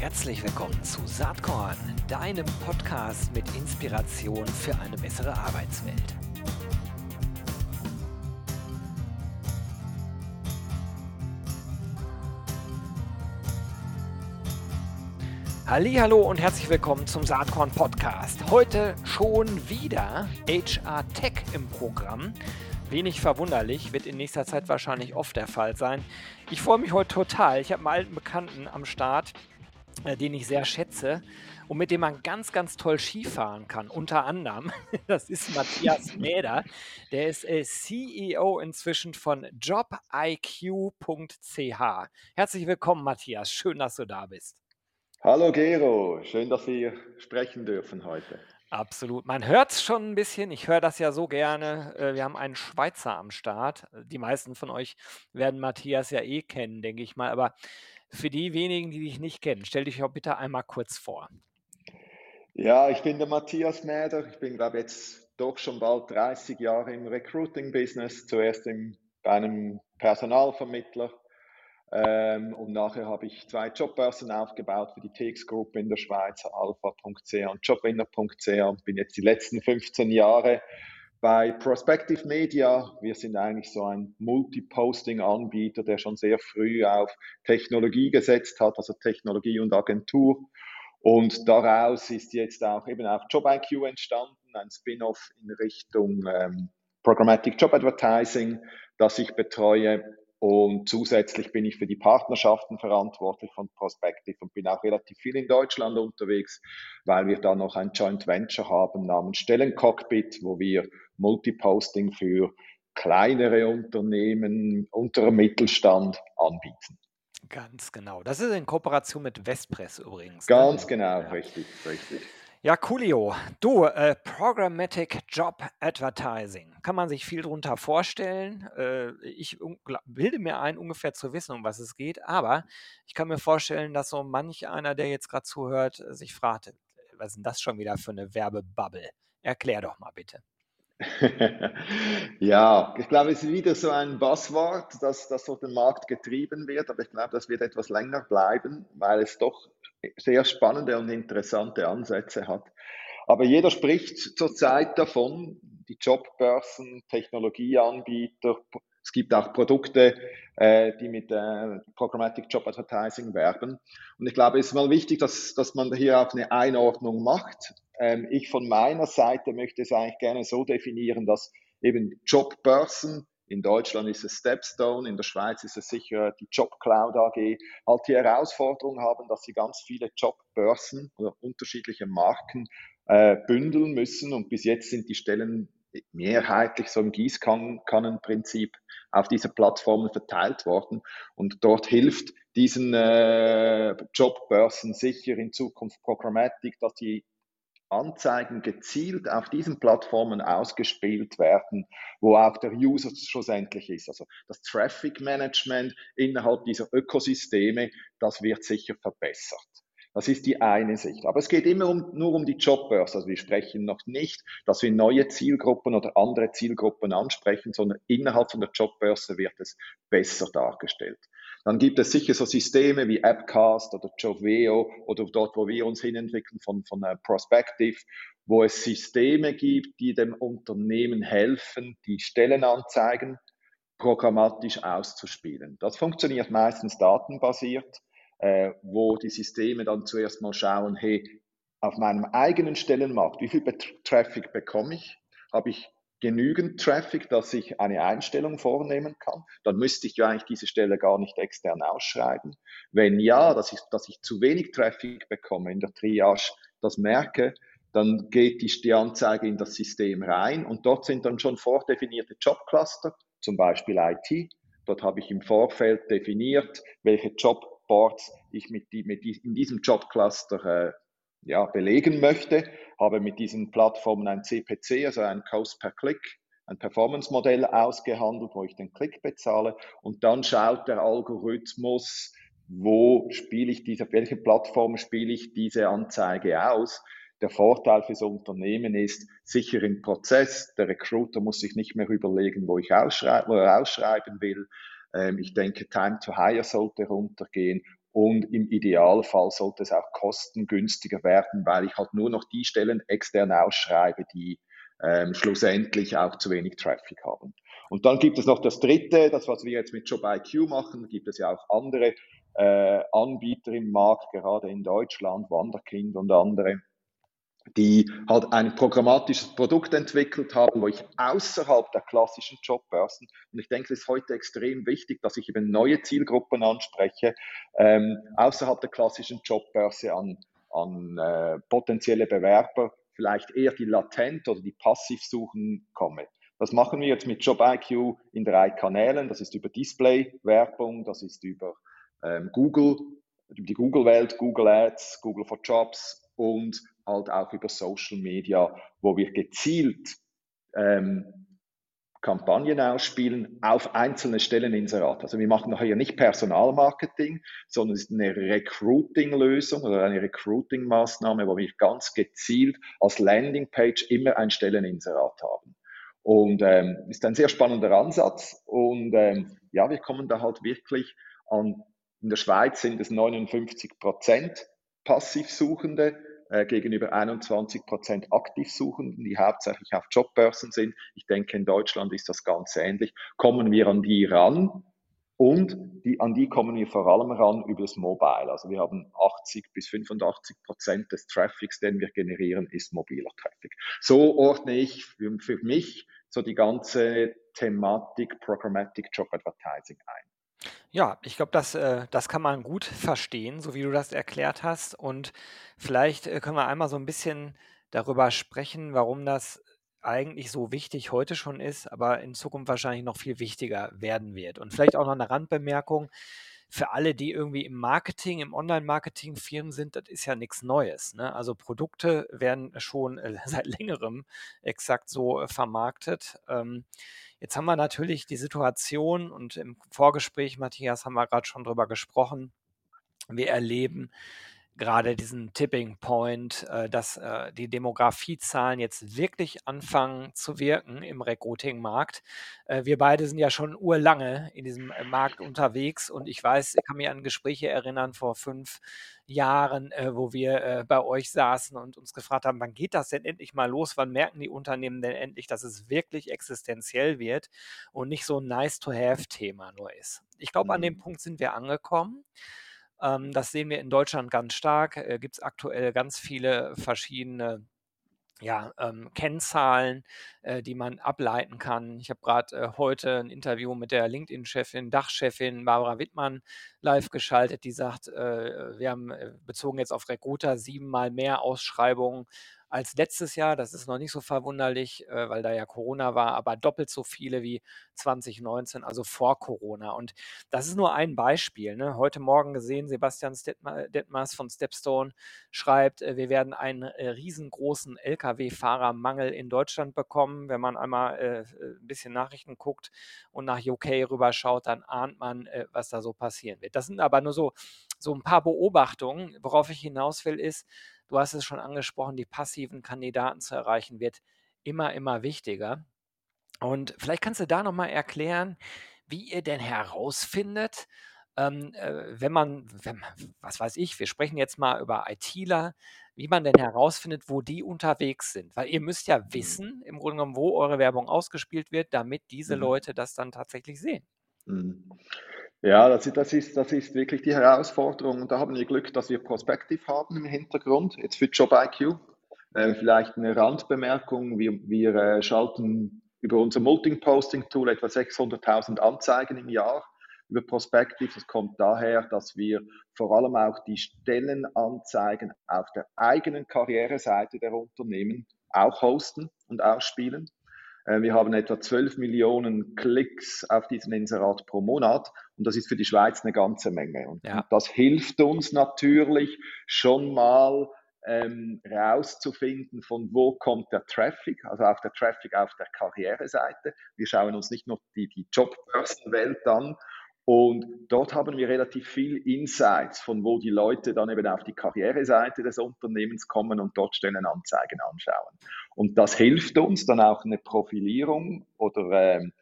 Herzlich willkommen zu Saatkorn, deinem Podcast mit Inspiration für eine bessere Arbeitswelt. Hallo und herzlich willkommen zum Saatkorn Podcast. Heute schon wieder HR Tech im Programm. Wenig verwunderlich, wird in nächster Zeit wahrscheinlich oft der Fall sein. Ich freue mich heute total. Ich habe einen alten Bekannten am Start, den ich sehr schätze und mit dem man ganz, ganz toll Skifahren kann. Unter anderem, das ist Matthias Mäder. Der ist äh, CEO inzwischen von jobiq.ch. Herzlich willkommen, Matthias. Schön, dass du da bist. Hallo Gero, schön, dass wir sprechen dürfen heute. Absolut. Man hört es schon ein bisschen. Ich höre das ja so gerne. Äh, wir haben einen Schweizer am Start. Die meisten von euch werden Matthias ja eh kennen, denke ich mal. Aber für die wenigen, die dich nicht kennen, stell dich doch bitte einmal kurz vor. Ja, ich bin der Matthias Mäder. Ich bin, glaube ich, jetzt doch schon bald 30 Jahre im Recruiting-Business. Zuerst im, bei einem Personalvermittler ähm, und nachher habe ich zwei Jobbörsen aufgebaut für die TX-Gruppe in der Schweiz, alpha.ch und jobwinner.ch und bin jetzt die letzten 15 Jahre bei Prospective Media. Wir sind eigentlich so ein Multi-Posting-Anbieter, der schon sehr früh auf Technologie gesetzt hat, also Technologie und Agentur. Und daraus ist jetzt auch eben auch JobIQ entstanden, ein Spin-off in Richtung ähm, Programmatic Job Advertising, das ich betreue und zusätzlich bin ich für die Partnerschaften verantwortlich von Prospective und bin auch relativ viel in Deutschland unterwegs, weil wir da noch ein Joint Venture haben namens Stellencockpit, wo wir Multiposting für kleinere Unternehmen, unterer Mittelstand anbieten. Ganz genau. Das ist in Kooperation mit Westpress übrigens. Ne? Ganz ne? genau, ja. richtig, richtig. Ja, coolio. Du, äh, Programmatic Job Advertising. Kann man sich viel drunter vorstellen. Äh, ich bilde mir ein, ungefähr zu wissen, um was es geht. Aber ich kann mir vorstellen, dass so manch einer, der jetzt gerade zuhört, sich fragt, was ist denn das schon wieder für eine Werbebubble? Erklär doch mal bitte. ja, ich glaube, es ist wieder so ein Buzzword, dass das durch den Markt getrieben wird, aber ich glaube, das wird etwas länger bleiben, weil es doch sehr spannende und interessante Ansätze hat. Aber jeder spricht zurzeit davon, die Jobbörsen, Technologieanbieter, es gibt auch Produkte, äh, die mit äh, Programmatic Job Advertising werben. Und ich glaube, es ist mal wichtig, dass, dass man hier auch eine Einordnung macht. Ähm, ich von meiner Seite möchte es eigentlich gerne so definieren, dass eben Jobbörsen, in Deutschland ist es Stepstone, in der Schweiz ist es sicher die JobCloud AG, halt die Herausforderung haben, dass sie ganz viele Jobbörsen oder unterschiedliche Marken äh, bündeln müssen. Und bis jetzt sind die Stellen mehrheitlich so im Gießkannenprinzip auf diese Plattformen verteilt worden. Und dort hilft diesen äh, Jobbörsen sicher in Zukunft Programmatic, dass die Anzeigen gezielt auf diesen Plattformen ausgespielt werden, wo auch der User schlussendlich ist. Also das Traffic Management innerhalb dieser Ökosysteme, das wird sicher verbessert. Das ist die eine Sicht. Aber es geht immer um, nur um die Jobbörse. Also wir sprechen noch nicht, dass wir neue Zielgruppen oder andere Zielgruppen ansprechen, sondern innerhalb von der Jobbörse wird es besser dargestellt. Dann gibt es sicher so Systeme wie Appcast oder Joveo oder dort, wo wir uns hinentwickeln von, von uh, Prospective, wo es Systeme gibt, die dem Unternehmen helfen, die Stellenanzeigen programmatisch auszuspielen. Das funktioniert meistens datenbasiert äh, wo die Systeme dann zuerst mal schauen, hey, auf meinem eigenen Stellenmarkt, wie viel Traffic bekomme ich? Habe ich genügend Traffic, dass ich eine Einstellung vornehmen kann? Dann müsste ich ja eigentlich diese Stelle gar nicht extern ausschreiben. Wenn ja, dass ich, dass ich zu wenig Traffic bekomme in der Triage, das merke, dann geht die, die Anzeige in das System rein und dort sind dann schon vordefinierte Jobcluster, zum Beispiel IT. Dort habe ich im Vorfeld definiert, welche Job Boards ich mit, die, mit die, in diesem Jobcluster äh, ja, belegen möchte, habe mit diesen Plattformen ein CPC, also ein Cost per Click, ein Performance-Modell ausgehandelt, wo ich den Klick bezahle und dann schaut der Algorithmus, wo spiele ich diese, welche Plattform spiele ich diese Anzeige aus. Der Vorteil fürs Unternehmen ist sicher im Prozess. Der Recruiter muss sich nicht mehr überlegen, wo ich ausschreiben, wo er ausschreiben will. Ähm, ich denke, Time to Hire sollte runtergehen und im Idealfall sollte es auch kostengünstiger werden, weil ich halt nur noch die Stellen extern ausschreibe, die ähm, schlussendlich auch zu wenig Traffic haben. Und dann gibt es noch das dritte, das was wir jetzt mit JobIQ machen, gibt es ja auch andere äh, Anbieter im Markt, gerade in Deutschland, Wanderkind und andere, die halt ein programmatisches Produkt entwickelt haben, wo ich außerhalb der klassischen Jobbörsen, und ich denke, es ist heute extrem wichtig, dass ich eben neue Zielgruppen anspreche, ähm, außerhalb der klassischen Jobbörse an, an äh, potenzielle Bewerber, vielleicht eher die latent oder die passiv suchen komme. Das machen wir jetzt mit JobIQ in drei Kanälen. Das ist über Display-Werbung, das ist über ähm, Google, die Google-Welt, Google Ads, Google for Jobs und halt auch über Social Media, wo wir gezielt ähm, Kampagnen ausspielen auf einzelne Stelleninserate. Also wir machen nachher nicht Personalmarketing, sondern es ist eine Recruiting-Lösung oder eine Recruiting-Maßnahme, wo wir ganz gezielt als Landingpage immer ein Stelleninserat haben. Und ähm, ist ein sehr spannender Ansatz. Und ähm, ja, wir kommen da halt wirklich an, in der Schweiz sind es 59 Prozent Passivsuchende äh, gegenüber 21 Prozent Aktivsuchenden, die hauptsächlich auf Jobbörsen sind. Ich denke, in Deutschland ist das ganz ähnlich. Kommen wir an die ran? Und die, an die kommen wir vor allem ran über das Mobile. Also wir haben 80 bis 85 Prozent des Traffics, den wir generieren, ist mobiler Traffic. So ordne ich für, für mich so die ganze Thematik Programmatic Job Advertising ein. Ja, ich glaube, das, äh, das kann man gut verstehen, so wie du das erklärt hast. Und vielleicht äh, können wir einmal so ein bisschen darüber sprechen, warum das eigentlich so wichtig heute schon ist, aber in Zukunft wahrscheinlich noch viel wichtiger werden wird. Und vielleicht auch noch eine Randbemerkung für alle, die irgendwie im Marketing, im Online-Marketing Firmen sind, das ist ja nichts Neues. Ne? Also Produkte werden schon äh, seit längerem exakt so äh, vermarktet. Ähm, jetzt haben wir natürlich die Situation und im Vorgespräch, Matthias, haben wir gerade schon drüber gesprochen. Wir erleben gerade diesen Tipping Point, äh, dass äh, die Demografiezahlen jetzt wirklich anfangen zu wirken im Recruiting-Markt. Äh, wir beide sind ja schon urlange in diesem Markt unterwegs und ich weiß, ich kann mich an Gespräche erinnern vor fünf Jahren, wo wir bei euch saßen und uns gefragt haben, wann geht das denn endlich mal los? Wann merken die Unternehmen denn endlich, dass es wirklich existenziell wird und nicht so ein Nice-to-have-Thema nur ist? Ich glaube, an dem mhm. Punkt sind wir angekommen. Ähm, das sehen wir in Deutschland ganz stark. Äh, Gibt es aktuell ganz viele verschiedene ja, ähm, Kennzahlen, äh, die man ableiten kann. Ich habe gerade äh, heute ein Interview mit der LinkedIn-Chefin, Dachchefin Barbara Wittmann live geschaltet, die sagt, äh, wir haben äh, bezogen jetzt auf Recruiter siebenmal mehr Ausschreibungen als letztes Jahr. Das ist noch nicht so verwunderlich, äh, weil da ja Corona war, aber doppelt so viele wie 2019, also vor Corona. Und das ist nur ein Beispiel. Ne? Heute Morgen gesehen, Sebastian Detmers von Stepstone schreibt, äh, wir werden einen äh, riesengroßen Lkw-Fahrermangel in Deutschland bekommen. Wenn man einmal äh, ein bisschen Nachrichten guckt und nach UK rüberschaut, dann ahnt man, äh, was da so passieren wird. Das sind aber nur so, so ein paar Beobachtungen. Worauf ich hinaus will, ist, Du hast es schon angesprochen, die passiven Kandidaten zu erreichen wird immer, immer wichtiger. Und vielleicht kannst du da nochmal erklären, wie ihr denn herausfindet, ähm, äh, wenn, man, wenn was weiß ich, wir sprechen jetzt mal über ITler, wie man denn herausfindet, wo die unterwegs sind. Weil ihr müsst ja mhm. wissen, im Grunde genommen, wo eure Werbung ausgespielt wird, damit diese mhm. Leute das dann tatsächlich sehen. Mhm. Ja, das, das, ist, das ist wirklich die Herausforderung. Und da haben wir Glück, dass wir Prospective haben im Hintergrund, jetzt für JobIQ. Äh, vielleicht eine Randbemerkung. Wir, wir äh, schalten über unser Multi-Posting-Tool etwa 600.000 Anzeigen im Jahr über Prospective. Das kommt daher, dass wir vor allem auch die Stellenanzeigen auf der eigenen Karriereseite der Unternehmen auch hosten und ausspielen. Äh, wir haben etwa 12 Millionen Klicks auf diesen Inserat pro Monat und das ist für die Schweiz eine ganze Menge. Und ja. das hilft uns natürlich schon mal ähm, rauszufinden, von wo kommt der Traffic, also auch der Traffic auf der Karriereseite. Wir schauen uns nicht nur die, die Jobbörsenwelt an und dort haben wir relativ viel Insights, von wo die Leute dann eben auf die Karriereseite des Unternehmens kommen und dort Stellenanzeigen anschauen. Und das hilft uns dann auch eine Profilierung oder ähm,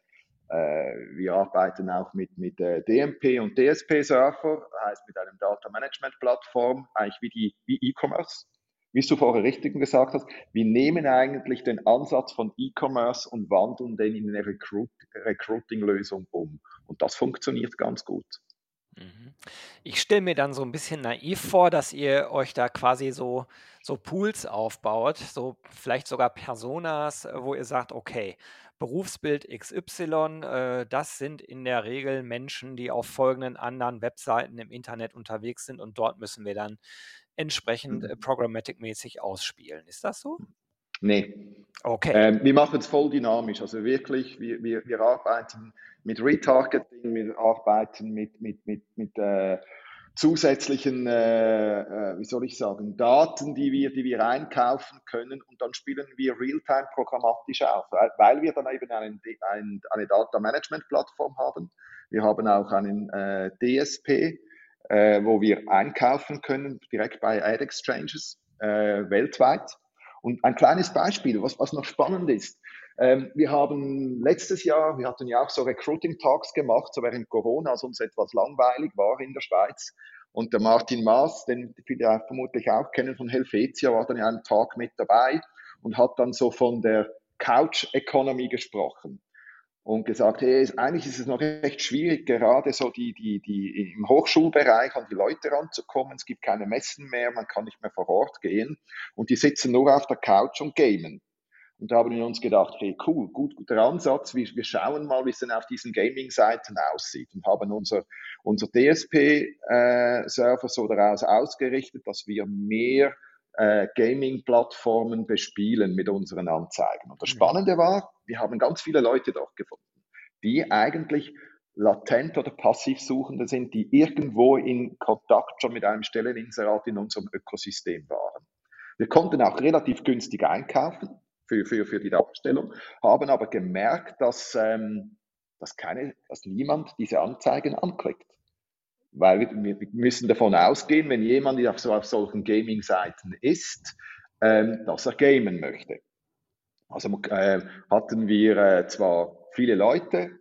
Äh, wir arbeiten auch mit, mit äh, DMP und DSP-Server, heißt mit einem Data Management Plattform, eigentlich wie die wie E-Commerce. Wie du vorher richtig gesagt hast, wir nehmen eigentlich den Ansatz von E-Commerce und wandeln den in eine Recruit, Recruiting-Lösung um. Und das funktioniert ganz gut. Mhm. Ich stelle mir dann so ein bisschen naiv vor, dass ihr euch da quasi so, so Pools aufbaut, so vielleicht sogar Personas, wo ihr sagt, okay, Berufsbild XY, äh, das sind in der Regel Menschen, die auf folgenden anderen Webseiten im Internet unterwegs sind und dort müssen wir dann entsprechend äh, programmatic-mäßig ausspielen. Ist das so? Nee. Okay. Ähm, wir machen es voll dynamisch. Also wirklich, wir, wir, wir arbeiten mit Retargeting, wir arbeiten mit, mit, mit, mit äh, zusätzlichen, äh, äh, wie soll ich sagen, Daten, die wir, die wir einkaufen können und dann spielen wir Realtime programmatisch auf, weil wir dann eben einen, ein, eine Data Management Plattform haben. Wir haben auch einen äh, DSP, äh, wo wir einkaufen können, direkt bei Ad Exchanges äh, weltweit. Und ein kleines Beispiel, was, was noch spannend ist. Ähm, wir haben letztes Jahr, wir hatten ja auch so Recruiting Talks gemacht, so während Corona, als uns etwas langweilig war in der Schweiz. Und der Martin Maas, den viele vermutlich auch kennen von Helvetia, war dann ja einen Tag mit dabei und hat dann so von der Couch Economy gesprochen und gesagt, hey, eigentlich ist es noch recht schwierig, gerade so die, die, die im Hochschulbereich an die Leute ranzukommen. Es gibt keine Messen mehr, man kann nicht mehr vor Ort gehen und die sitzen nur auf der Couch und gamen. Und da haben wir uns gedacht, hey, cool, gut, guter Ansatz. Wir, wir schauen mal, wie es denn auf diesen Gaming-Seiten aussieht und haben unser, unser DSP-Server äh, so daraus ausgerichtet, dass wir mehr äh, Gaming-Plattformen bespielen mit unseren Anzeigen. Und das mhm. Spannende war, wir haben ganz viele Leute dort gefunden, die eigentlich latent oder passiv Suchende sind, die irgendwo in Kontakt schon mit einem Stelleninserat in unserem Ökosystem waren. Wir konnten auch relativ günstig einkaufen für, für, für die Darstellung, haben aber gemerkt, dass, ähm, dass, keine, dass niemand diese Anzeigen anklickt. Weil wir, wir müssen davon ausgehen, wenn jemand auf, so, auf solchen Gaming-Seiten ist, ähm, dass er gamen möchte. Also äh, hatten wir äh, zwar viele Leute,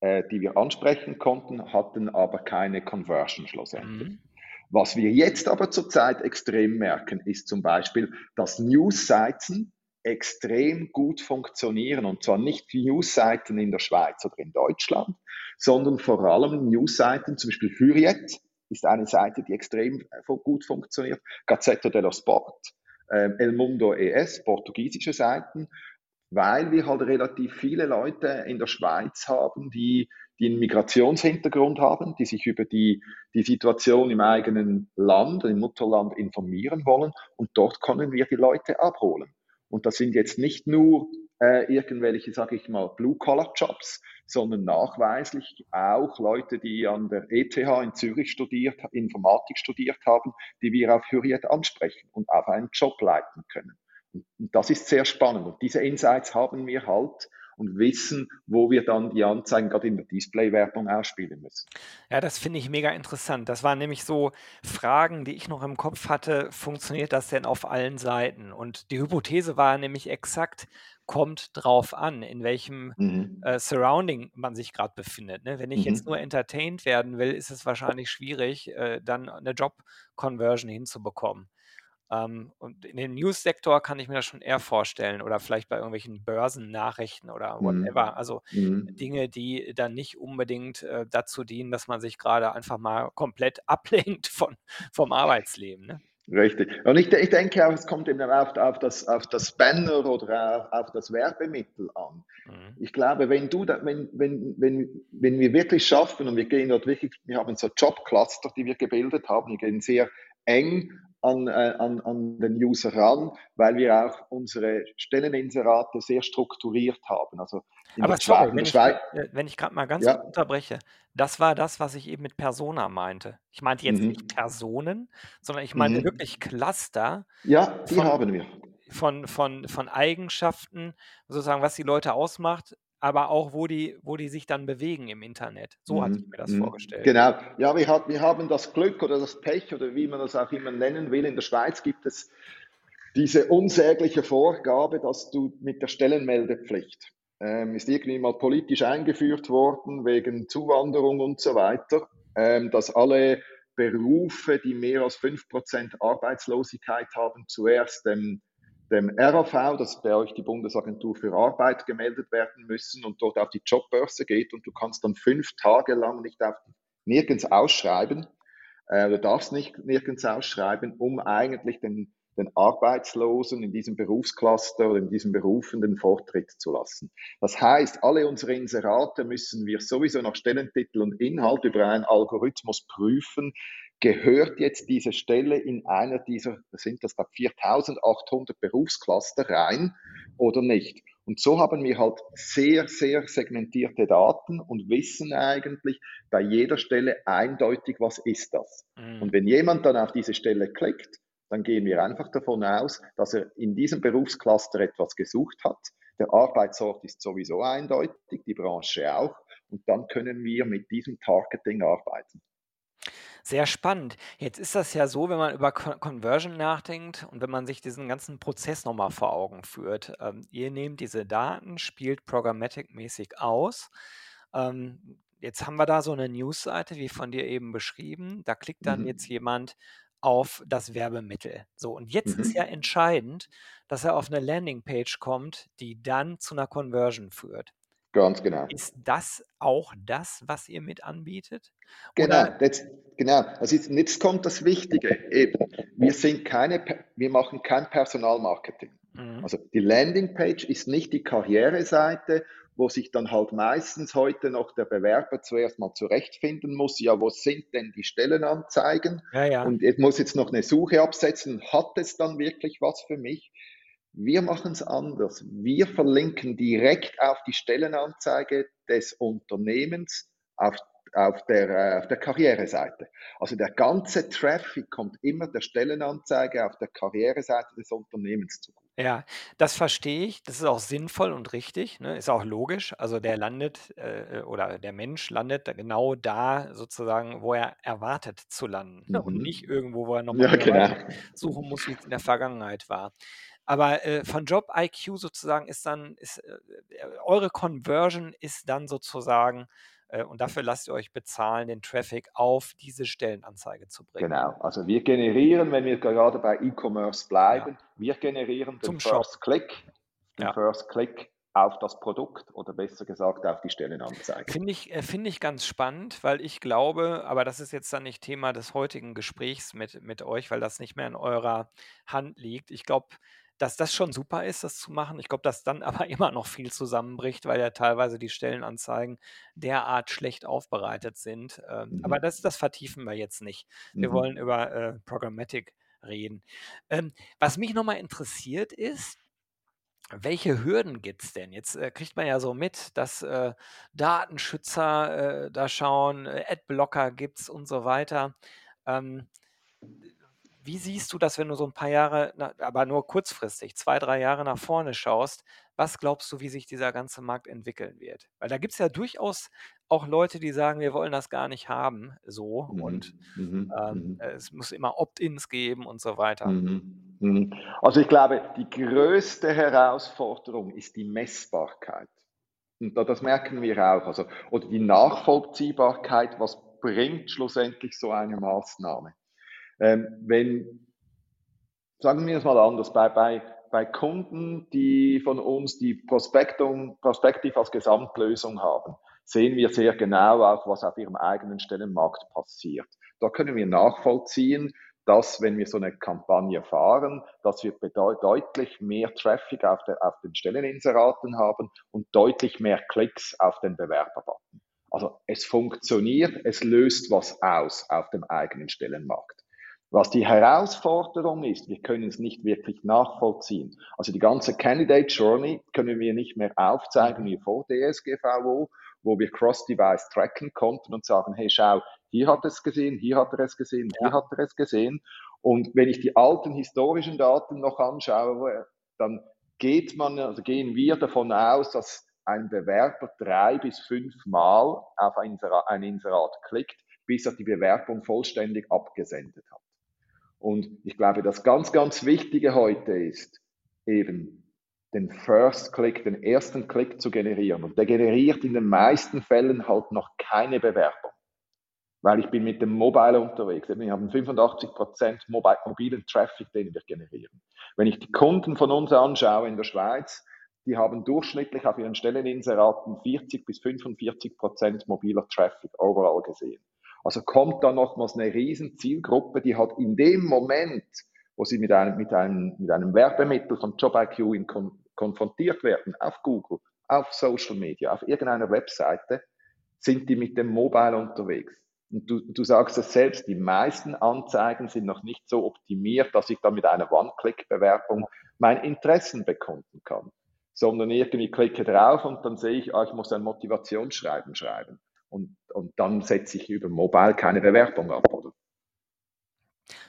äh, die wir ansprechen konnten, hatten aber keine Conversion schlussendlich. Mhm. Was wir jetzt aber zurzeit extrem merken, ist zum Beispiel, dass News-Seiten extrem gut funktionieren. Und zwar nicht News-Seiten in der Schweiz oder in Deutschland, sondern vor allem News-Seiten, zum Beispiel Furiet ist eine Seite, die extrem gut funktioniert, Gazzetta dello Sport, äh, El Mundo ES, portugiesische Seiten, weil wir halt relativ viele Leute in der Schweiz haben, die, die einen Migrationshintergrund haben, die sich über die, die Situation im eigenen Land, im Mutterland informieren wollen. Und dort können wir die Leute abholen. Und das sind jetzt nicht nur äh, irgendwelche, sage ich mal, Blue-Collar-Jobs, sondern nachweislich auch Leute, die an der ETH in Zürich studiert, Informatik studiert haben, die wir auf Hürriyet ansprechen und auf einen Job leiten können. Und das ist sehr spannend. Und diese Insights haben wir halt und wissen, wo wir dann die Anzeigen gerade in der Display-Werbung ausspielen müssen. Ja, das finde ich mega interessant. Das waren nämlich so Fragen, die ich noch im Kopf hatte. Funktioniert das denn auf allen Seiten? Und die Hypothese war nämlich exakt, kommt drauf an, in welchem mhm. äh, Surrounding man sich gerade befindet. Ne? Wenn ich mhm. jetzt nur entertained werden will, ist es wahrscheinlich schwierig, äh, dann eine Job-Conversion hinzubekommen. Ähm, und in dem News-Sektor kann ich mir das schon eher vorstellen oder vielleicht bei irgendwelchen Börsennachrichten oder whatever. Mhm. Also mhm. Dinge, die dann nicht unbedingt äh, dazu dienen, dass man sich gerade einfach mal komplett ablenkt von, vom Arbeitsleben. Ne? Richtig. Und ich, ich, denke auch, es kommt eben auf, auf, das, auf das Banner oder auf, auf das Werbemittel an. Mhm. Ich glaube, wenn du da, wenn, wenn, wenn, wenn wir wirklich schaffen und wir gehen dort wirklich, wir haben so Jobcluster, die wir gebildet haben, wir gehen sehr eng an, äh, an, an den User ran, weil wir auch unsere Stelleninserate sehr strukturiert haben. Also Aber sorry, wenn, ich, äh, wenn ich gerade mal ganz ja. kurz unterbreche, das war das, was ich eben mit Persona meinte. Ich meinte jetzt mhm. nicht Personen, sondern ich meinte mhm. wirklich Cluster. Ja, die von, haben wir. Von, von, von Eigenschaften, sozusagen, was die Leute ausmacht, aber auch, wo die, wo die sich dann bewegen im Internet. So mhm. hatte ich mir das mhm. vorgestellt. Genau. Ja, wir, hat, wir haben das Glück oder das Pech oder wie man das auch immer nennen will. In der Schweiz gibt es diese unsägliche Vorgabe, dass du mit der Stellenmeldepflicht, ähm, ist irgendwie mal politisch eingeführt worden wegen Zuwanderung und so weiter, ähm, dass alle Berufe, die mehr als 5% Arbeitslosigkeit haben, zuerst dem, dem RAV, das bei euch die Bundesagentur für Arbeit, gemeldet werden müssen und dort auf die Jobbörse geht und du kannst dann fünf Tage lang nicht auf, nirgends ausschreiben, äh, du darfst nicht nirgends ausschreiben, um eigentlich den den Arbeitslosen in diesem Berufscluster oder in diesen Berufen den Vortritt zu lassen. Das heißt, alle unsere Inserate müssen wir sowieso nach Stellentitel und Inhalt über einen Algorithmus prüfen. Gehört jetzt diese Stelle in einer dieser, sind das glaube 4800 Berufscluster rein oder nicht? Und so haben wir halt sehr, sehr segmentierte Daten und wissen eigentlich bei jeder Stelle eindeutig, was ist das. Mhm. Und wenn jemand dann auf diese Stelle klickt, dann gehen wir einfach davon aus, dass er in diesem Berufscluster etwas gesucht hat. Der Arbeitsort ist sowieso eindeutig, die Branche auch. Und dann können wir mit diesem Targeting arbeiten. Sehr spannend. Jetzt ist das ja so, wenn man über Conversion nachdenkt und wenn man sich diesen ganzen Prozess nochmal vor Augen führt. Ähm, ihr nehmt diese Daten, spielt programmatic-mäßig aus. Ähm, jetzt haben wir da so eine Newsseite, wie von dir eben beschrieben. Da klickt dann mhm. jetzt jemand auf das Werbemittel. So, und jetzt ist mhm. ja entscheidend, dass er auf eine Landingpage kommt, die dann zu einer Conversion führt. Ganz genau. Ist das auch das, was ihr mit anbietet? Genau, jetzt, genau. Also jetzt, jetzt kommt das Wichtige eben. Wir sind keine, wir machen kein Personalmarketing. Mhm. Also die Landingpage ist nicht die Karriereseite, wo sich dann halt meistens heute noch der Bewerber zuerst mal zurechtfinden muss, ja, wo sind denn die Stellenanzeigen? Ja, ja. Und ich muss jetzt noch eine Suche absetzen, hat es dann wirklich was für mich? Wir machen es anders. Wir verlinken direkt auf die Stellenanzeige des Unternehmens auf, auf, der, äh, auf der Karriereseite. Also der ganze Traffic kommt immer der Stellenanzeige auf der Karriereseite des Unternehmens zugute. Ja, das verstehe ich. Das ist auch sinnvoll und richtig, ne? Ist auch logisch. Also der landet äh, oder der Mensch landet genau da sozusagen, wo er erwartet zu landen ne? und nicht irgendwo, wo er nochmal Ja, genau. suchen muss, wie es in der Vergangenheit war. Aber äh, von Job IQ sozusagen ist dann, ist, äh, eure Conversion ist dann sozusagen äh, und dafür lasst ihr euch bezahlen, den Traffic auf diese Stellenanzeige zu bringen. Genau, also wir generieren, wenn wir gerade bei E-Commerce bleiben, ja. wir generieren den Zum First Shop. Click, den ja. First Click auf das Produkt oder besser gesagt auf die Stellenanzeige. Finde ich, äh, find ich ganz spannend, weil ich glaube, aber das ist jetzt dann nicht Thema des heutigen Gesprächs mit, mit euch, weil das nicht mehr in eurer Hand liegt. Ich glaube, dass das schon super ist, das zu machen. Ich glaube, dass dann aber immer noch viel zusammenbricht, weil ja teilweise die Stellenanzeigen derart schlecht aufbereitet sind. Ähm, mhm. Aber das, das vertiefen wir jetzt nicht. Wir mhm. wollen über äh, Programmatic reden. Ähm, was mich nochmal interessiert ist, welche Hürden gibt es denn? Jetzt äh, kriegt man ja so mit, dass äh, Datenschützer äh, da schauen, äh, Adblocker gibt es und so weiter. Ähm, wie siehst du das, wenn du so ein paar Jahre, aber nur kurzfristig, zwei, drei Jahre nach vorne schaust? Was glaubst du, wie sich dieser ganze Markt entwickeln wird? Weil da gibt es ja durchaus auch Leute, die sagen, wir wollen das gar nicht haben, so mhm. und mhm. Ähm, mhm. es muss immer Opt-ins geben und so weiter. Mhm. mhm. Also ich glaube, die größte Herausforderung ist die Messbarkeit. Und das merken wir auch. Also, oder die Nachvollziehbarkeit, was bringt schlussendlich so eine Maßnahme? Ähm, wenn, sagen wir es mal anders, bei, bei, bei Kunden, die von uns die Prospektung, Prospektiv als Gesamtlösung haben, sehen wir sehr genau auch, was auf ihrem eigenen Stellenmarkt passiert. Da können wir nachvollziehen, dass, wenn wir so eine Kampagne fahren, dass wir deutlich mehr Traffic auf, der, auf den Stelleninseraten haben und deutlich mehr Klicks auf den Bewerberbutton. Also es funktioniert, es löst was aus auf dem eigenen Stellenmarkt. Was die Herausforderung ist, wir können es nicht wirklich nachvollziehen. Also die ganze Candidate Journey können wir nicht mehr aufzeigen wie vor DSGVO, wo wir Cross-Device tracken konnten und sagen, hey, schau, hier hat er es gesehen, hier hat er es gesehen, hier hat er es gesehen. Und wenn ich die alten historischen Daten noch anschaue, dann geht man, also gehen wir davon aus, dass ein Bewerber drei bis fünf Mal auf ein Inserat, ein Inserat klickt, bis er die Bewerbung vollständig abgesendet hat. Und ich glaube, das ganz, ganz Wichtige heute ist eben, den First Click, den ersten Klick zu generieren. Und der generiert in den meisten Fällen halt noch keine Bewerbung. Weil ich bin mit dem Mobile unterwegs. Wir haben 85% mobilen Traffic, den wir generieren. Wenn ich die Kunden von uns anschaue in der Schweiz, die haben durchschnittlich auf ihren Stelleninseraten 40 bis 45 Prozent mobiler Traffic overall gesehen. Also kommt da nochmals eine riesen Zielgruppe, die hat in dem Moment, wo sie mit einem, mit einem, mit einem Werbemittel von JobIQ in kon konfrontiert werden, auf Google, auf Social Media, auf irgendeiner Webseite, sind die mit dem Mobile unterwegs. Und du, du sagst es selbst, die meisten Anzeigen sind noch nicht so optimiert, dass ich dann mit einer One-Click-Bewerbung mein Interessen bekunden kann sondern irgendwie klicke drauf und dann sehe ich, ah, ich muss ein Motivationsschreiben schreiben. Und, und dann setze ich über Mobile keine Bewerbung ab, oder?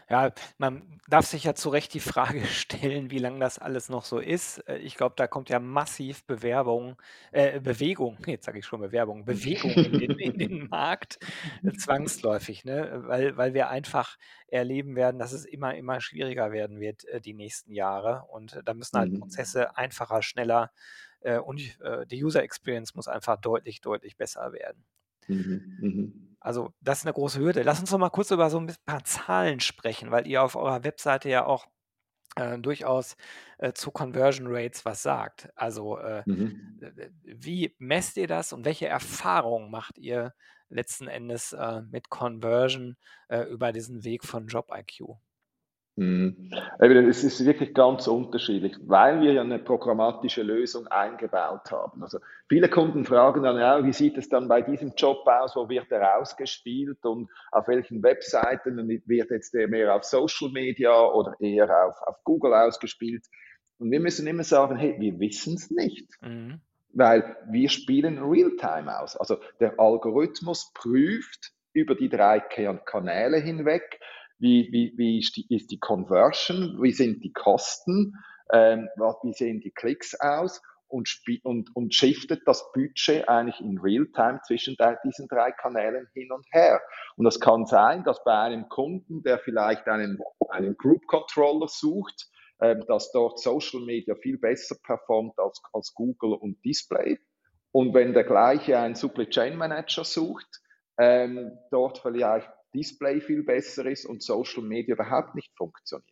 Ja, man darf sich ja zu Recht die Frage stellen, wie lange das alles noch so ist. Äh, ich glaube, da kommt ja massiv Bewerbung, äh, Bewegung, jetzt sage ich schon Bewerbung, Bewegung in den, in den Markt, äh, zwangsläufig, ne? weil, weil wir einfach erleben werden, dass es immer, immer schwieriger werden wird äh, die nächsten Jahre. Und äh, da müssen halt mhm. Prozesse einfacher, schneller äh, und die User Experience muss einfach deutlich, deutlich besser werden. Mhm. Mhm. Also, das ist eine große Hürde. Lass uns doch mal kurz über so ein paar Zahlen sprechen, weil ihr auf eurer Webseite ja auch, äh, durchaus, äh, zu Conversion Rates was sagt. Also, äh, Mhm. wie messt ihr das und welche Erfahrungen macht ihr letzten Endes, äh, mit Conversion, äh, über diesen Weg von JobIQ? Mhm. Es ist wirklich ganz unterschiedlich, weil wir ja eine programmatische Lösung eingebaut haben. Also viele Kunden fragen dann, ja, wie sieht es dann bei diesem Job aus, wo wird er ausgespielt und auf welchen Webseiten wird jetzt der mehr auf Social Media oder eher auf, auf Google ausgespielt. Und wir müssen immer sagen, hey, wir wissen es nicht. Mhm. Weil wir spielen Realtime aus. Also der Algorithmus prüft über die drei Kanäle hinweg, wie, wie, wie ist, die, ist die Conversion, wie sind die Kosten, ähm, wie sehen die Klicks aus und, und, und shiftet das Budget eigentlich in Realtime zwischen diesen drei Kanälen hin und her. Und das kann sein, dass bei einem Kunden, der vielleicht einen, einen Group Controller sucht, ähm, dass dort Social Media viel besser performt als, als Google und Display. Und wenn der gleiche einen Supply Chain Manager sucht, ähm, dort vielleicht Display viel besser ist und Social Media überhaupt nicht funktioniert.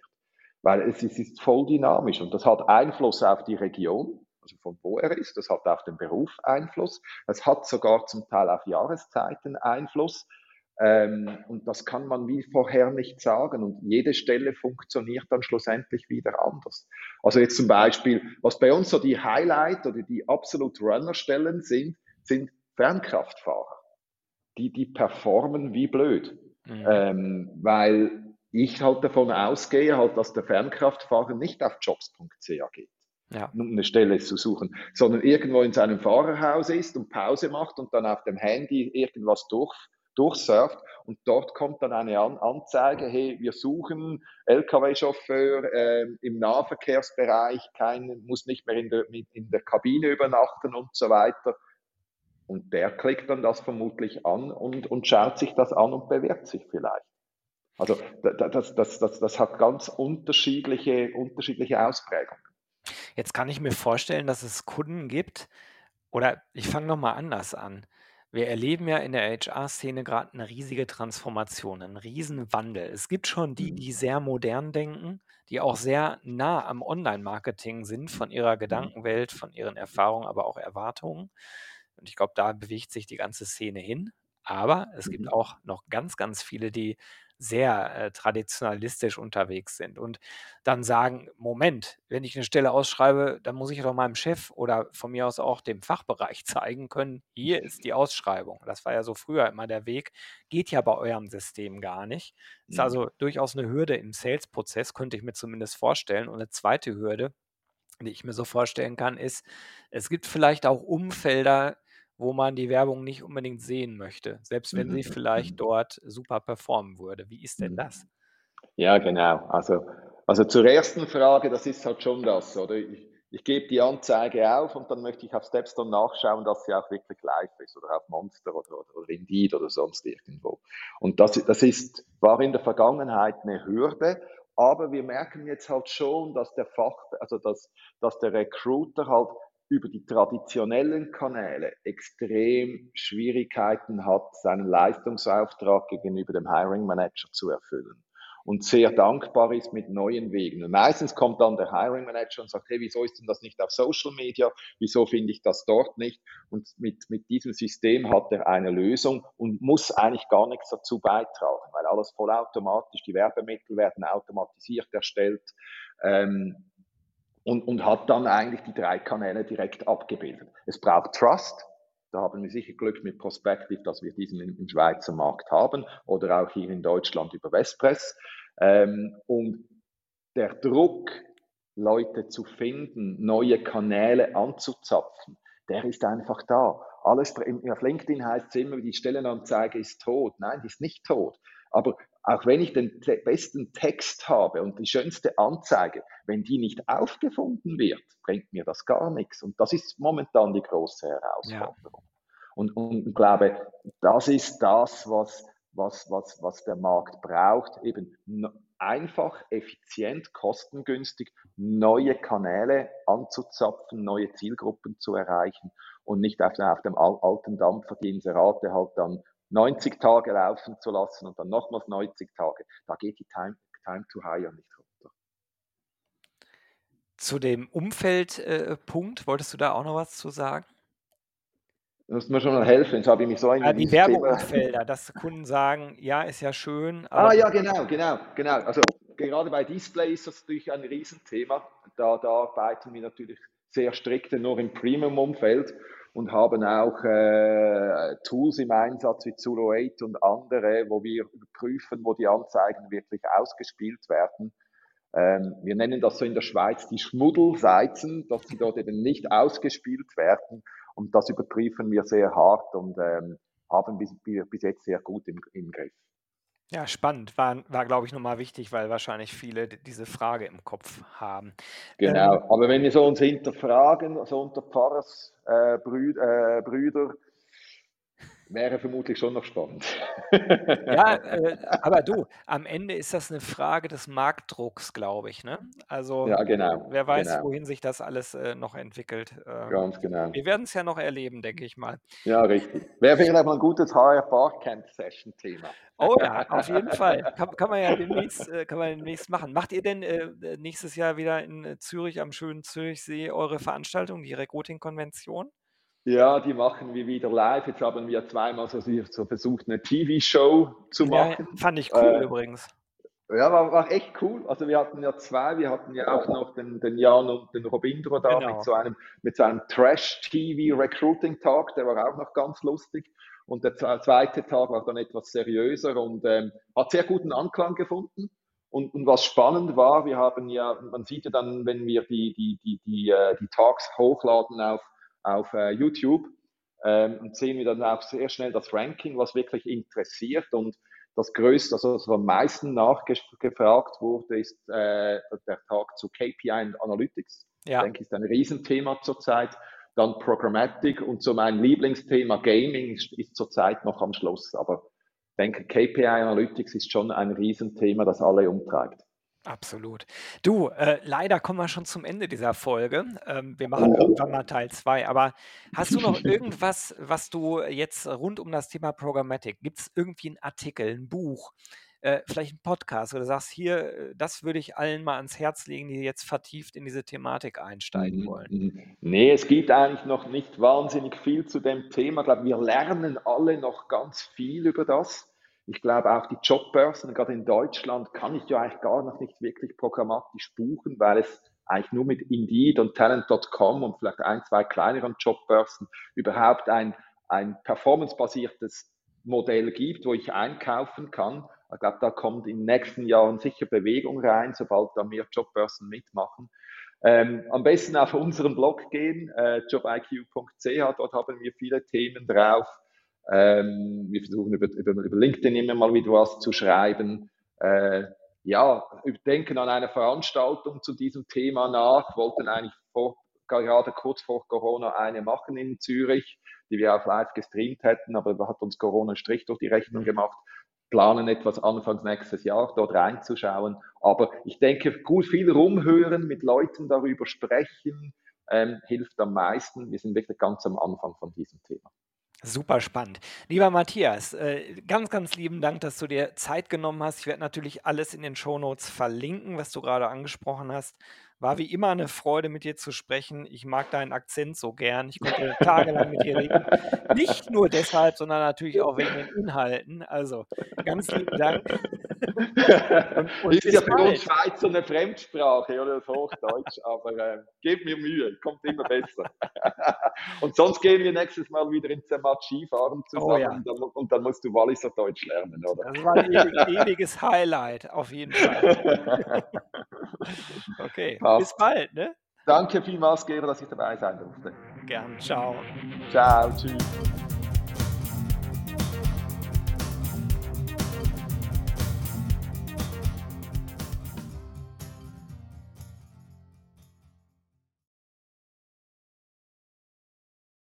Weil es ist, ist voll dynamisch und das hat Einfluss auf die Region, also von wo er ist, das hat auf den Beruf Einfluss, es hat sogar zum Teil auf Jahreszeiten Einfluss. Ähm, und das kann man wie vorher nicht sagen. Und jede Stelle funktioniert dann schlussendlich wieder anders. Also jetzt zum Beispiel, was bei uns so die Highlight oder die absolut Runner-Stellen sind, sind Fernkraftfahrer. Die, die performen wie blöd. Mhm. Ähm, weil ich halt davon ausgehe, halt, dass der Fernkraftfahrer nicht auf jobs.ca geht, ja. um eine Stelle zu suchen, sondern irgendwo in seinem Fahrerhaus ist und Pause macht und dann auf dem Handy irgendwas durch, durchsurft und dort kommt dann eine An Anzeige, hey, wir suchen Lkw-Chauffeur äh, im Nahverkehrsbereich, kein, muss nicht mehr in der, in der Kabine übernachten und so weiter. Und der klickt dann das vermutlich an und, und schaut sich das an und bewirbt sich vielleicht. Also das, das, das, das hat ganz unterschiedliche, unterschiedliche Ausprägungen. Jetzt kann ich mir vorstellen, dass es Kunden gibt, oder ich fange nochmal anders an. Wir erleben ja in der HR-Szene gerade eine riesige Transformation, einen riesen Wandel. Es gibt schon die, mhm. die sehr modern denken, die auch sehr nah am Online-Marketing sind, von ihrer mhm. Gedankenwelt, von ihren Erfahrungen, aber auch Erwartungen. Und ich glaube, da bewegt sich die ganze Szene hin. Aber es gibt mhm. auch noch ganz, ganz viele, die sehr äh, traditionalistisch unterwegs sind und dann sagen, Moment, wenn ich eine Stelle ausschreibe, dann muss ich doch meinem Chef oder von mir aus auch dem Fachbereich zeigen können, hier ist die Ausschreibung. Das war ja so früher immer der Weg, geht ja bei eurem System gar nicht. Ist mhm. also durchaus eine Hürde im Sales-Prozess, könnte ich mir zumindest vorstellen. Und eine zweite Hürde, die ich mir so vorstellen kann, ist, es gibt vielleicht auch Umfelder, wo man die Werbung nicht unbedingt sehen möchte, selbst wenn sie mhm. vielleicht mhm. dort super performen würde. Wie ist denn mhm. das? Ja, genau. Also, also zur ersten Frage, das ist halt schon das, oder? Ich, ich gebe die Anzeige auf und dann möchte ich auf Stepstone nachschauen, dass sie auch wirklich live ist oder auf Monster oder, oder, oder Indeed oder sonst irgendwo. Und das, das ist, war in der Vergangenheit eine Hürde aber wir merken jetzt halt schon, dass der Fach, also dass, dass der Recruiter halt über die traditionellen Kanäle extrem Schwierigkeiten hat, seinen Leistungsauftrag gegenüber dem Hiring Manager zu erfüllen und sehr dankbar ist mit neuen Wegen. Und meistens kommt dann der Hiring Manager und sagt, hey, wieso ist denn das nicht auf Social Media? Wieso finde ich das dort nicht? Und mit, mit diesem System hat er eine Lösung und muss eigentlich gar nichts dazu beitragen, weil alles vollautomatisch, die Werbemittel werden automatisiert erstellt. Ähm, und, und hat dann eigentlich die drei Kanäle direkt abgebildet. Es braucht Trust, da haben wir sicher Glück mit Prospective, dass wir diesen im, Schweizer Markt haben oder auch hier in Deutschland über Westpress. Ähm, und der Druck, Leute zu finden, neue Kanäle anzuzapfen, der ist einfach da. Alles, auf LinkedIn heißt es immer, die Stellenanzeige ist tot. Nein, die ist nicht tot. Aber auch wenn ich den besten Text habe und die schönste Anzeige, wenn die nicht aufgefunden wird, bringt mir das gar nichts. Und das ist momentan die große Herausforderung. Ja. Und, und ich glaube, das ist das, was, was, was, was der Markt braucht, eben einfach, effizient, kostengünstig neue Kanäle anzuzapfen, neue Zielgruppen zu erreichen und nicht auf, auf dem alten Dampfer die Inserate halt dann 90 Tage laufen zu lassen und dann nochmals 90 Tage, da geht die Time, time to Hire nicht runter. Zu dem Umfeldpunkt, äh, wolltest du da auch noch was zu sagen? Du musst mir schon mal helfen, jetzt habe ich mich so ein ja, Die Werbeumfelder, dass Kunden sagen, ja, ist ja schön. ah, ja, genau, genau, genau. Also gerade bei Display ist das natürlich ein Riesenthema. Da, da arbeiten wir natürlich sehr strikt nur im Premium-Umfeld und haben auch äh, Tools im Einsatz wie Zulu 8 und andere, wo wir prüfen, wo die Anzeigen wirklich ausgespielt werden. Ähm, wir nennen das so in der Schweiz die Schmuddelseiten, dass sie dort eben nicht ausgespielt werden. Und das überprüfen wir sehr hart und ähm, haben bis, bis jetzt sehr gut im, im Griff. Ja, spannend. War, war glaube ich, nochmal wichtig, weil wahrscheinlich viele diese Frage im Kopf haben. Genau, ähm, aber wenn wir so uns hinterfragen, so unter Pfarrersbrüder, äh, Brüder, wäre vermutlich schon noch spannend. ja, äh, aber du, am Ende ist das eine Frage des Marktdrucks, glaube ich. Ne? Also, ja, genau, wer weiß, genau. wohin sich das alles äh, noch entwickelt. Äh, Ganz genau. Wir werden es ja noch erleben, denke ich mal. Ja, richtig. Wäre vielleicht mal ein gutes HR Barcamp Session Thema. Oh ja, auf jeden Fall. Kann, kann man ja demnächst, äh, kann man demnächst machen. Macht ihr denn äh, nächstes Jahr wieder in äh, Zürich am schönen Zürichsee eure Veranstaltung, die Recruiting-Konvention? Ja, die machen wir wieder live. Jetzt haben wir zweimal so, so versucht, eine TV-Show zu machen. Ja, fand ich cool äh, übrigens. Ja, war, war, echt cool. Also wir hatten ja zwei, wir hatten ja auch noch den, den Jan und den Robindro da genau. mit so einem, mit so einem Trash-TV-Recruiting-Tag, der war auch noch ganz lustig. Und der zweite Tag war dann etwas seriöser und ähm, hat sehr guten Anklang gefunden. Und, und, was spannend war, wir haben ja, man sieht ja dann, wenn wir die, die, die, die, äh, die Talks hochladen auf auf äh, YouTube ähm, und sehen wir dann auch sehr schnell das Ranking, was wirklich interessiert und das größte, also was am meisten nachgefragt wurde, ist äh, der Tag zu KPI und Analytics. Ja. Ich denke, ist ein Riesenthema zurzeit. Dann Programmatic und so mein Lieblingsthema Gaming ist, ist zurzeit noch am Schluss. Aber ich denke, KPI Analytics ist schon ein Riesenthema, das alle umtreibt. Absolut. Du, äh, leider kommen wir schon zum Ende dieser Folge. Ähm, wir machen irgendwann mal Teil 2. Aber hast du noch irgendwas, was du jetzt rund um das Thema Programmatic, gibt es irgendwie einen Artikel, ein Buch, äh, vielleicht einen Podcast, wo du sagst, hier, äh, das würde ich allen mal ans Herz legen, die jetzt vertieft in diese Thematik einsteigen mhm, wollen? Mhm. Nee, es gibt eigentlich noch nicht wahnsinnig viel zu dem Thema. Ich glaube, wir lernen alle noch ganz viel über das. Ich glaube auch die Jobbörsen, gerade in Deutschland, kann ich ja eigentlich gar noch nicht wirklich programmatisch buchen, weil es eigentlich nur mit Indeed und Talent.com und vielleicht ein, zwei kleineren Jobbörsen überhaupt ein, ein performancebasiertes Modell gibt, wo ich einkaufen kann. Ich glaube, da kommt in den nächsten Jahren sicher Bewegung rein, sobald da mehr Jobbörsen mitmachen. Ähm, am besten auf unseren Blog gehen, äh, jobiq.ch, dort haben wir viele Themen drauf. Ähm, wir versuchen über, über, über, LinkedIn immer mal wieder was zu schreiben. Äh, ja, denken an eine Veranstaltung zu diesem Thema nach, wollten eigentlich vor, gerade kurz vor Corona eine machen in Zürich, die wir auch live gestreamt hätten, aber da hat uns Corona einen Strich durch die Rechnung gemacht. planen etwas Anfangs nächstes Jahr dort reinzuschauen. Aber ich denke, gut viel rumhören, mit Leuten darüber sprechen, ähm, hilft am meisten. Wir sind wirklich ganz am Anfang von diesem Thema. Super spannend. Lieber Matthias, äh, ganz, ganz lieben Dank, dass du dir Zeit genommen hast. Ich werde natürlich alles in den Shownotes verlinken, was du gerade angesprochen hast. War wie immer eine Freude, mit dir zu sprechen. Ich mag deinen Akzent so gern. Ich konnte tagelang mit dir reden. Nicht nur deshalb, sondern natürlich auch wegen den Inhalten. Also ganz lieben Dank. Und, und ist ja für uns Schweizer eine Fremdsprache oder das Hochdeutsch, aber äh, gebt mir Mühe, kommt immer besser. und sonst gehen wir nächstes Mal wieder in Zermatt Skifahren zusammen oh, ja. und, dann, und, dann, musst du Walliser Deutsch lernen, oder? Das war ein ewiges Highlight, auf jeden Fall. okay. Passt. Bis bald, ne? Danke vielmals, Gero, dass ich dabei sein durfte. Gern, ciao. Ciao, tschüss.